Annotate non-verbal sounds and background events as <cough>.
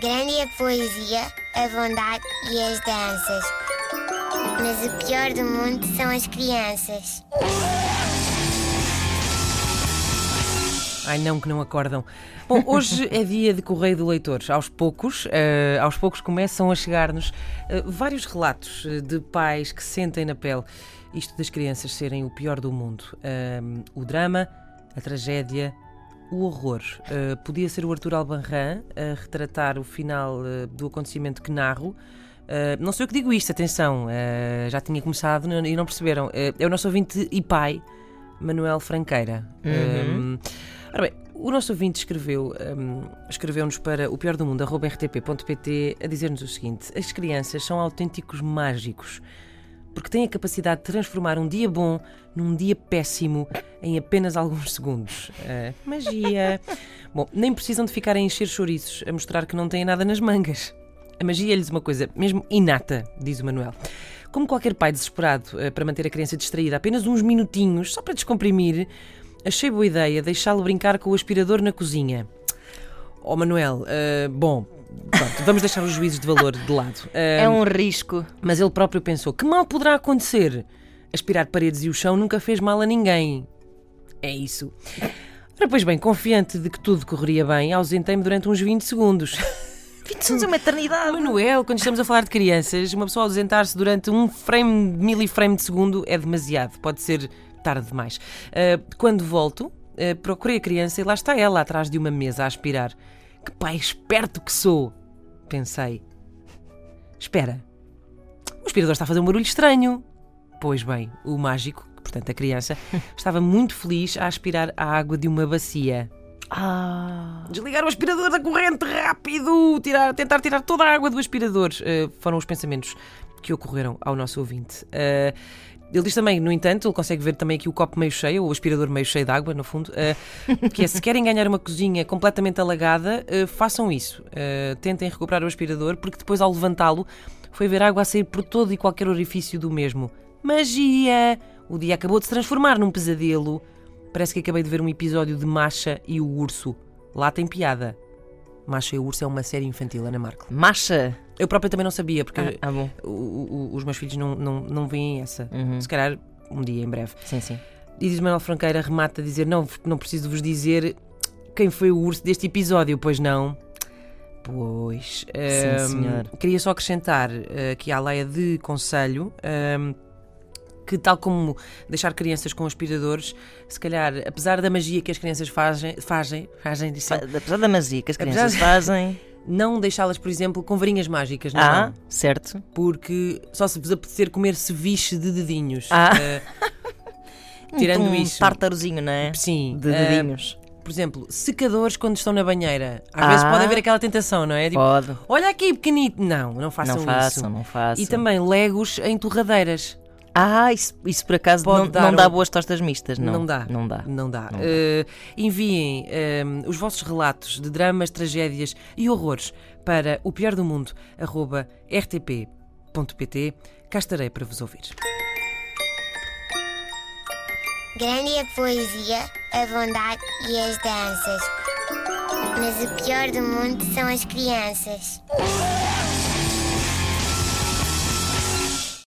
Grande é a poesia, a bondade e as danças. Mas o pior do mundo são as crianças. Ai não, que não acordam. Bom, <laughs> hoje é dia de Correio do Leitor. Aos poucos, eh, aos poucos começam a chegar-nos eh, vários relatos eh, de pais que sentem na pele isto das crianças serem o pior do mundo. Ahm, o drama, a tragédia, o horror. Eh, podia ser o Arthur Albanran a retratar o final eh, do acontecimento que narro. Eh, não sei o que digo isto, atenção, já tinha começado e não perceberam. É o nosso ouvinte e pai, Manuel Franqueira. Uhum. Um, ora bem, o nosso ouvinte escreveu, um, escreveu-nos para o pior do mundo, rtp.pt, a dizer-nos o seguinte: as crianças são autênticos mágicos. Porque têm a capacidade de transformar um dia bom num dia péssimo em apenas alguns <laughs> segundos. Ah, magia! Bom, nem precisam de ficar a encher chouriços, a mostrar que não têm nada nas mangas. A magia é-lhes uma coisa mesmo inata, diz o Manuel. Como qualquer pai desesperado eh, para manter a criança distraída apenas uns minutinhos, só para descomprimir, achei boa ideia deixá-lo brincar com o aspirador na cozinha. Oh Manuel, eh, bom, pronto, vamos deixar os juízos de valor de lado. Eh, É um risco. Mas ele próprio pensou: que mal poderá acontecer? Aspirar paredes e o chão nunca fez mal a ninguém. É isso. Ora, pois bem, confiante de que tudo correria bem, ausentei-me durante uns 20 segundos. <laughs> 20 segundos é uma eternidade. Manuel, quando estamos a falar de crianças, uma pessoa ausentar-se durante um frame, miliframe de segundo é demasiado. Pode ser tarde demais. Ah, quando volto, ah, procurei a criança e lá está ela atrás de uma mesa a aspirar. Que pai esperto que sou! Pensei. Espera. O aspirador está a fazer um barulho estranho. Pois bem, o mágico, portanto a criança, <laughs> estava muito feliz a aspirar a água de uma bacia. Ah. Desligar o aspirador da corrente rápido! Tirar, tentar tirar toda a água do aspirador. Uh, foram os pensamentos que ocorreram ao nosso ouvinte. Uh, ele diz também, no entanto, ele consegue ver também aqui o copo meio cheio, o aspirador meio cheio de água, no fundo, uh, <laughs> que é se querem ganhar uma cozinha completamente alagada, uh, façam isso. Uh, tentem recuperar o aspirador, porque depois, ao levantá-lo, foi ver água a sair por todo e qualquer orifício do mesmo. Magia! O dia acabou de se transformar num pesadelo. Parece que acabei de ver um episódio de Masha e o Urso. Lá tem piada. Masha e o Urso é uma série infantil, Ana Marco. Macha. Eu própria também não sabia, porque Ah, ah, o- o- os meus filhos não, não, não veem essa. Uhum. Se calhar um dia, em breve. Sim, sim. E diz Manuel Franqueira, remata a dizer: Não, não preciso vos dizer quem foi o urso deste episódio, pois não. Pois. ehm, senhor. Queria só acrescentar eh, aqui à leia de conselho. ehm, que tal como deixar crianças com aspiradores, se calhar, apesar da magia que as crianças fazem, fazem, fazem Apesar da magia que as crianças Apesar- fazem. <laughs> não deixá-las, por exemplo, com varinhas mágicas na Ah, mão. certo. Porque só se vos apetecer comer ceviche de dedinhos. Ah. Eh, <laughs> Tirando um isso. tártarozinho, não é? sim. De eh, dedinhos. por exemplo, secadores quando estão na banheira. Às Ah. vezes pode haver aquela tentação, não é? Tipo, Pode. olha aqui, pequenito. Não, não façam, Não façam, isso. não façam. E também legos em torradeiras. Ah, isso, isso por acaso não, dar não dá um- boas tostas mistas, não? Não dá. Não dá. Não dá. Não dá. Eh, enviem eh, os vossos relatos de dramas, tragédias e horrores para o pior do mundo, arroba rtp.pt. Cá estarei para vos ouvir. Grande é a poesia, a bondade e as danças. Mas o pior do mundo são as crianças.